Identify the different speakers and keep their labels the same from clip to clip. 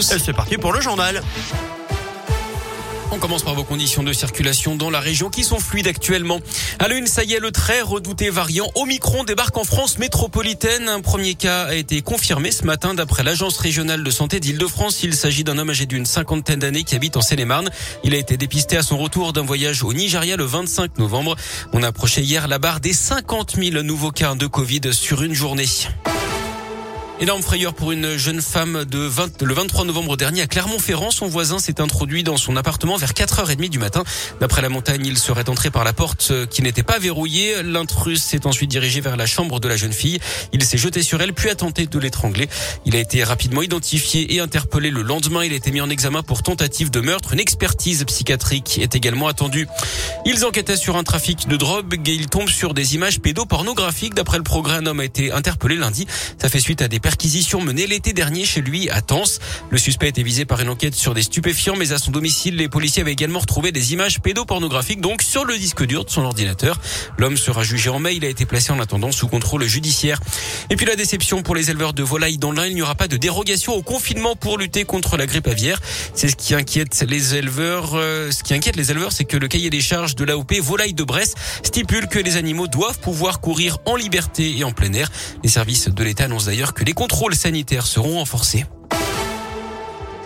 Speaker 1: tous.
Speaker 2: C'est parti pour le journal.
Speaker 1: On commence par vos conditions de circulation dans la région qui sont fluides actuellement. À l'une, ça y est, le très redouté variant Omicron débarque en France métropolitaine. Un premier cas a été confirmé ce matin d'après l'Agence régionale de santé d'Île-de-France. Il s'agit d'un homme âgé d'une cinquantaine d'années qui habite en Seine-et-Marne. Il a été dépisté à son retour d'un voyage au Nigeria le 25 novembre. On a approché hier la barre des 50 000 nouveaux cas de Covid sur une journée. Énorme frayeur pour une jeune femme de 20, le 23 novembre dernier à Clermont-Ferrand. Son voisin s'est introduit dans son appartement vers 4h30 du matin. D'après la montagne, il serait entré par la porte euh, qui n'était pas verrouillée. L'intrus s'est ensuite dirigé vers la chambre de la jeune fille. Il s'est jeté sur elle puis a tenté de l'étrangler. Il a été rapidement identifié et interpellé le lendemain. Il a été mis en examen pour tentative de meurtre. Une expertise psychiatrique est également attendue. Ils enquêtaient sur un trafic de drogue et ils tombent sur des images pédopornographiques. D'après le progrès, un homme a été interpellé lundi. Ça fait suite à des perquisition menée l'été dernier chez lui à Tens. Le suspect était visé par une enquête sur des stupéfiants, mais à son domicile, les policiers avaient également retrouvé des images pédopornographiques, donc sur le disque dur de son ordinateur. L'homme sera jugé en mai. Il a été placé en attendant sous contrôle judiciaire. Et puis la déception pour les éleveurs de volailles dans l'Ain. Il n'y aura pas de dérogation au confinement pour lutter contre la grippe aviaire. C'est ce qui inquiète les éleveurs. Euh, ce qui inquiète les éleveurs, c'est que le cahier des charges de l'AOP Volaille de Brest stipule que les animaux doivent pouvoir courir en liberté et en plein air. Les services de l'État annoncent d'ailleurs que les contrôles sanitaires seront renforcés.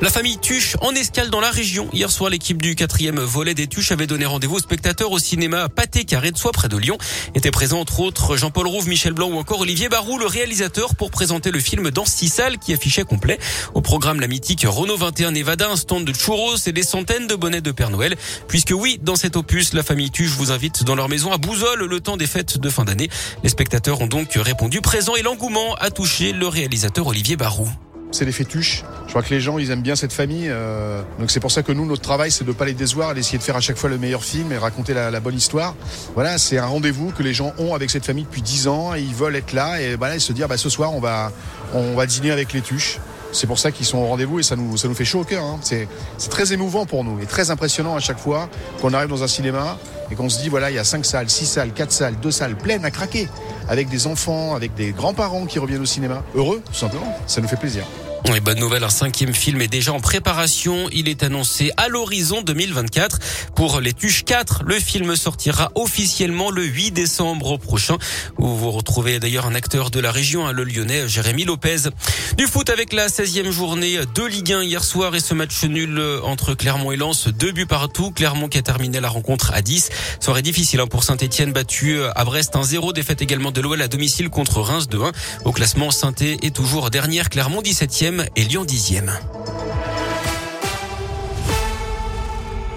Speaker 1: La famille Tuche en escale dans la région. Hier soir, l'équipe du quatrième volet des Tuches avait donné rendez-vous aux spectateurs au cinéma Pâté Carré de Soie près de Lyon. Étaient présents entre autres Jean-Paul Rouve, Michel Blanc ou encore Olivier Barou, le réalisateur, pour présenter le film dans six salles qui affichait complet. Au programme, la mythique Renault 21 Nevada, un stand de churros et des centaines de bonnets de Père Noël. Puisque oui, dans cet opus, la famille Tuche vous invite dans leur maison à Bouzol le temps des fêtes de fin d'année. Les spectateurs ont donc répondu présent et l'engouement a touché le réalisateur Olivier Barou
Speaker 3: c'est les fétuches. Je crois que les gens, ils aiment bien cette famille. Euh, donc c'est pour ça que nous, notre travail, c'est de pas les décevoir, d'essayer de faire à chaque fois le meilleur film et raconter la, bonne histoire. Voilà, c'est un rendez-vous que les gens ont avec cette famille depuis 10 ans et ils veulent être là et voilà, se dire, bah, ce soir, on va, on va dîner avec les tuches. C'est pour ça qu'ils sont au rendez-vous et ça nous, ça nous fait chaud au cœur. Hein. C'est, très émouvant pour nous et très impressionnant à chaque fois qu'on arrive dans un cinéma et qu'on se dit voilà, il y a 5 salles, 6 salles, 4 salles, 2 salles pleines à craquer avec des enfants, avec des grands-parents qui reviennent au cinéma. Heureux, tout simplement. Ça nous fait plaisir.
Speaker 1: Et bonne nouvelle, un cinquième film est déjà en préparation. Il est annoncé à l'horizon 2024. Pour Les Tuches 4, le film sortira officiellement le 8 décembre prochain, vous retrouvez d'ailleurs un acteur de la région, hein, le lyonnais Jérémy Lopez. Du foot avec la 16e journée de Ligue 1 hier soir et ce match nul entre Clermont et Lens, deux buts partout. Clermont qui a terminé la rencontre à 10. Soirée difficile hein, pour Saint-Etienne battu à Brest 1-0. Défaite également de l'OL à domicile contre Reims 2-1. Au classement, saint est toujours dernière, Clermont 17e et Lyon 10e.